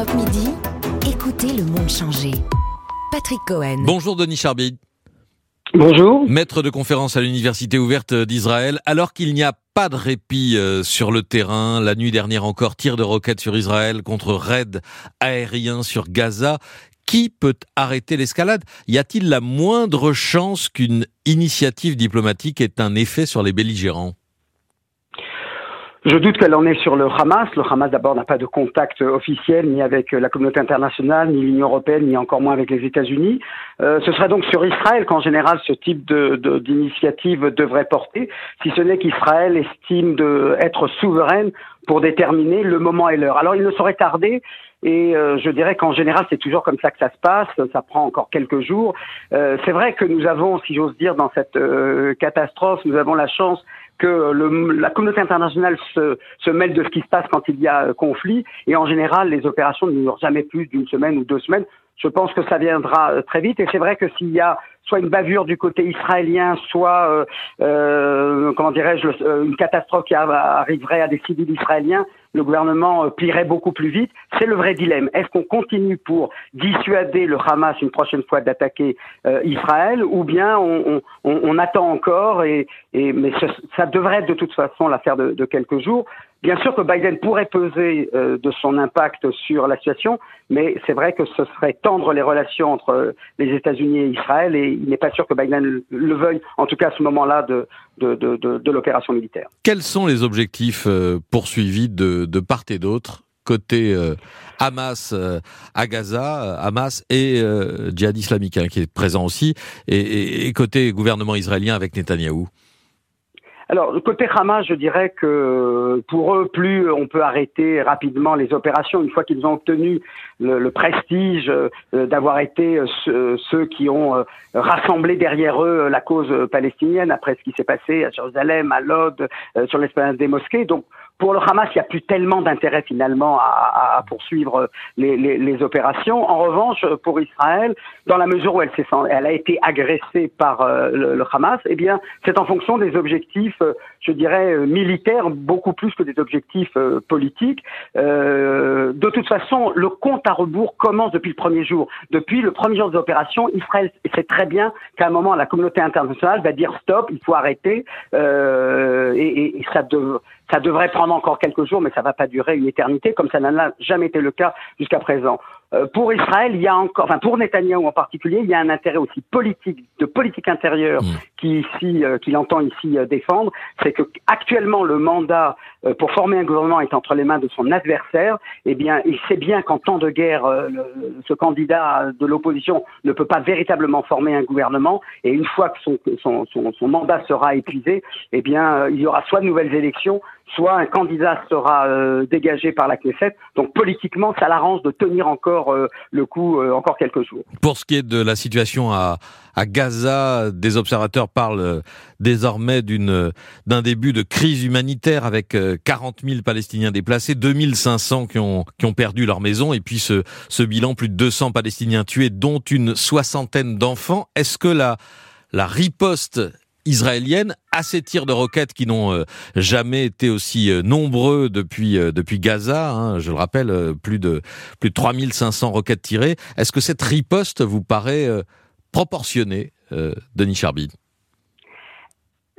Europe Midi, écoutez le monde changer. Patrick Cohen. Bonjour Denis Charbid. Bonjour. Maître de conférence à l'Université ouverte d'Israël. Alors qu'il n'y a pas de répit euh, sur le terrain, la nuit dernière encore, tir de roquettes sur Israël contre raid aérien sur Gaza. Qui peut arrêter l'escalade? Y a-t-il la moindre chance qu'une initiative diplomatique ait un effet sur les belligérants? Je doute qu'elle en est sur le Hamas. Le Hamas, d'abord, n'a pas de contact officiel ni avec la communauté internationale, ni l'Union européenne, ni encore moins avec les États-Unis. Euh, ce serait donc sur Israël qu'en général ce type d'initiative de, devrait porter, si ce n'est qu'Israël estime de être souveraine pour déterminer le moment et l'heure. Alors il ne saurait tarder et euh, je dirais qu'en général, c'est toujours comme ça que ça se passe. Ça prend encore quelques jours. Euh, c'est vrai que nous avons, si j'ose dire, dans cette euh, catastrophe, nous avons la chance que le, la communauté internationale se, se, mêle de ce qui se passe quand il y a conflit. Et en général, les opérations ne durent jamais plus d'une semaine ou deux semaines. Je pense que ça viendra euh, très vite. Et c'est vrai que s'il y a soit une bavure du côté israélien, soit, euh, euh, comment dirais-je, une catastrophe qui arriverait à des civils israéliens, le gouvernement euh, plierait beaucoup plus vite. C'est le vrai dilemme. Est-ce qu'on continue pour dissuader le Hamas une prochaine fois d'attaquer euh, Israël, ou bien on, attend encore et, et mais ça devrait être de toute façon l'affaire de, quelques jours. Bien sûr que Biden pourrait peser euh, de son impact sur la situation, mais c'est vrai que ce serait tendre les relations entre les États-Unis et Israël, et il n'est pas sûr que Biden le veuille, en tout cas à ce moment-là, de, l'opération militaire. Quels sont les objectifs poursuivis de part et d'autre côté euh, Hamas euh, à Gaza, euh, Hamas et djihad islamique hein, qui est présent aussi, et, côté gouvernement israélien avec Netanyahou? Alors, côté Hamas, je dirais que pour eux, plus on peut arrêter rapidement les opérations, une fois qu'ils ont obtenu le, prestige d'avoir été ceux, qui ont rassemblé derrière eux la cause palestinienne après ce qui s'est passé à Jérusalem, à Lod, sur l'esplanade des mosquées. Pour le Hamas, il n'y a plus tellement d'intérêt finalement à, à poursuivre les, les, les, opérations. En revanche, pour Israël, dans la mesure où elle, elle a été agressée par euh, le, Hamas, eh bien, c'est en fonction des objectifs, euh, je dirais, euh, militaires, beaucoup plus que des objectifs politiques. de toute façon, le compte à rebours commence depuis le premier jour. Depuis le premier jour des opérations, Israël sait très bien qu'à un moment, la communauté internationale va dire stop, il faut arrêter, et, et, ça, ça devrait prendre encore quelques jours, mais ça va pas durer une éternité, comme ça n'a jamais été le cas jusqu'à présent. Euh, pour Israël, il y a encore, enfin pour Netanyahou en particulier, il y a un intérêt aussi politique, de politique intérieure, mmh. qui ici, euh, qu'il entend ici euh, défendre, c'est que actuellement le mandat pour former un gouvernement est entre les mains de son adversaire. Eh bien, il sait bien qu'en temps de guerre, ce candidat de l'opposition ne peut pas véritablement former un gouvernement. Et une fois que son, son, son, son mandat sera épuisé, eh bien, il y aura soit de nouvelles élections, soit un candidat sera dégagé par la Knesset. Donc politiquement, ça l'arrange de tenir encore euh, le coup euh, encore quelques jours. Pour ce qui est de la situation à, à Gaza, des observateurs parlent euh, désormais d'une d'un début de crise humanitaire avec 40 000 Palestiniens déplacés, 2500 qui ont qui ont perdu leur maison et puis ce ce bilan plus de 200 Palestiniens tués, dont une soixantaine d'enfants. Est-ce que la la riposte israélienne à ces tirs de roquettes qui n'ont euh, jamais été aussi euh, nombreux depuis euh, depuis Gaza. Hein, je le rappelle, plus de plus de 3500 roquettes tirées. Est-ce que cette riposte vous paraît proportionnée, Denis Charbid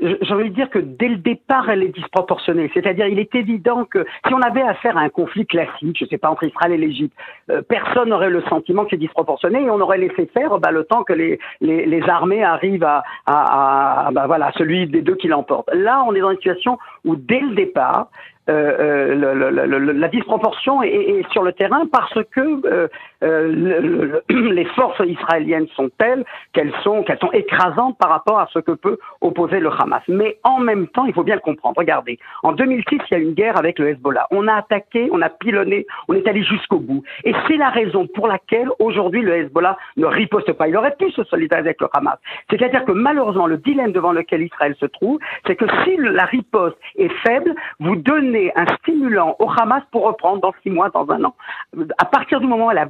j'ai envie de dire que dès le départ, elle est disproportionnée. C'est-à-dire, il est évident que si on avait affaire à un conflit classique, je ne sais pas, entre Israël et l'Égypte, euh, personne n'aurait le sentiment que c'est disproportionné et on aurait laissé faire bah, le temps que les, les, les armées arrivent à, à, à bah, voilà, celui des deux qui l'emporte. Là, on est dans une situation où dès le départ, euh, euh la disproportion est, est, sur le terrain parce que euh, euh les forces israéliennes sont telles qu'elles sont qu'elles sont écrasantes par rapport à ce que peut opposer le Hamas. Mais en même temps, il faut bien le comprendre. Regardez, en 2006, il y a une guerre avec le Hezbollah. On a attaqué, on a pilonné, on est allé jusqu'au bout. Et c'est la raison pour laquelle aujourd'hui le Hezbollah ne riposte pas. Il aurait pu se solidariser avec le Hamas. C'est-à-dire que malheureusement, le dilemme devant lequel Israël se trouve, c'est que si la riposte est faible, vous donnez un stimulant au Hamas pour reprendre dans six mois, dans un an. À partir du moment où elle a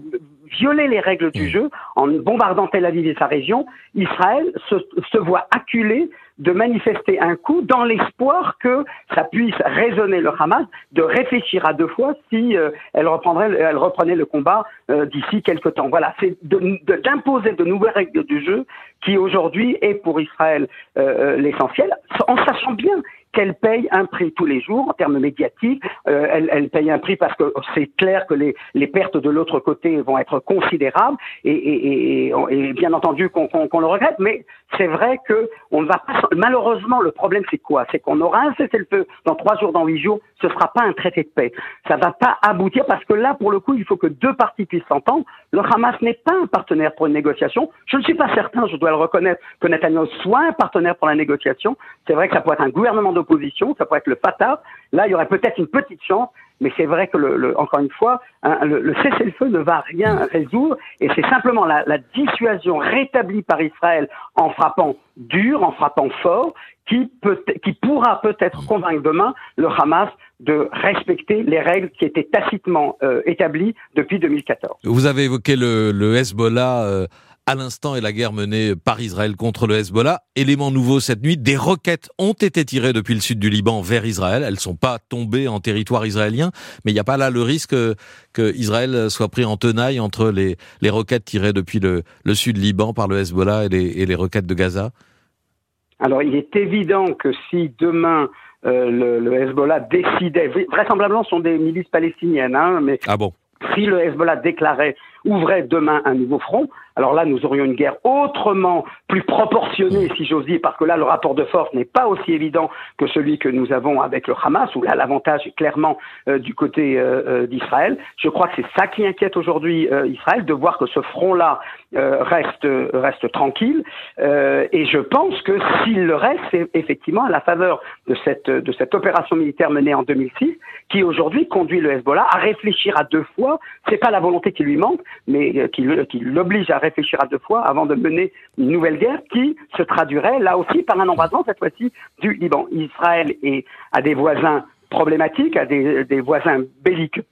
violer les règles du jeu en bombardant Tel Aviv et sa région, Israël se, se voit acculé de manifester un coup dans l'espoir que ça puisse raisonner le Hamas de réfléchir à deux fois si euh, elle reprendrait, elle reprenait le combat euh, d'ici quelques temps. Voilà, c'est d'imposer de, de, nouvelles règles du jeu qui aujourd'hui est pour Israël euh, l'essentiel, en sachant bien qu'elle paye un prix tous les jours en termes médiatiques. Euh, elle, elle, paye un prix parce que c'est clair que les, pertes de l'autre côté vont être considérables et, bien entendu qu'on qu le regrette, mais c'est vrai que on ne va pas. Malheureusement, le problème c'est quoi? C'est qu'on aura un cessez-le-feu dans trois jours, dans huit jours. Ce sera pas un traité de paix. Ça va pas aboutir parce que là, pour le coup, il faut que deux parties puissent s'entendre. Le Hamas n'est pas un partenaire pour une négociation. Je ne suis pas certain, je dois le reconnaître, que Netanyahu soit un partenaire pour la négociation. C'est vrai que ça pourrait être un gouvernement de opposition, ça pourrait être le Fatah. Là, il y aurait peut-être une petite chance, mais c'est vrai que, le, encore une fois, hein, le, cessez-le-feu ne va rien résoudre, et c'est simplement la, la, dissuasion rétablie par Israël en frappant dur, en frappant fort, qui, peut, qui pourra peut-être convaincre demain le Hamas de respecter les règles qui étaient tacitement euh, établies depuis 2014. Vous avez évoqué le, le Hezbollah. Euh à l'instant et la guerre menée par Israël contre le Hezbollah. Élément nouveau cette nuit, des roquettes ont été tirées depuis le sud du Liban vers Israël. Elles ne sont pas tombées en territoire israélien, mais il n'y a pas là le risque que Israël soit pris en tenaille entre les, les roquettes tirées depuis le, le sud Liban par le Hezbollah et les, et les roquettes de Gaza? Alors il est évident que si demain euh, le, le, Hezbollah décidait, vraisemblablement ce sont des milices palestiniennes, hein, mais ah bon? Si le Hezbollah déclarait, ouvrait demain un nouveau front, alors là, nous aurions une guerre autrement plus proportionnée, si j'ose dire, parce que là, le rapport de force n'est pas aussi évident que celui que nous avons avec le Hamas, où là, l'avantage est clairement euh, du côté euh, euh d'Israël. Je crois que c'est ça qui inquiète aujourd'hui Israël, de voir que ce front-là reste, reste tranquille. et je pense que s'il le reste, c'est effectivement à la faveur de cette, de cette opération militaire menée en 2006, qui aujourd'hui conduit le Hezbollah à réfléchir à deux fois. C'est pas la volonté qui lui manque, mais qui, qui l'oblige à réfléchir à deux fois avant de mener une nouvelle guerre qui se traduirait là aussi par un embrasement, cette fois-ci, du Liban. Israël a des voisins problématiques, a des, des voisins belliqueux.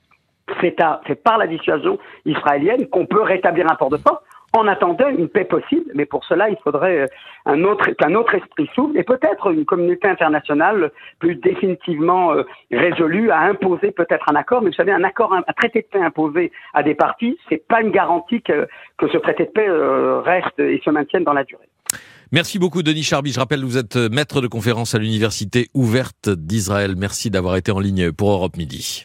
C'est par la dissuasion israélienne qu'on peut rétablir un port de force en attendant une paix possible, mais pour cela, il faudrait euh, un autre, qu'un autre esprit s'ouvre et peut-être une communauté internationale plus définitivement euh, résolue à imposer peut-être un accord. Mais vous savez, un accord, un, traité de paix imposé à des parties, c'est pas une garantie que, que ce traité de paix euh, reste et se maintienne dans la durée. Merci beaucoup Denis Charby. Je rappelle, vous êtes maître de conférence à l'Université ouverte d'Israël. Merci d'avoir été en ligne pour Europe Midi.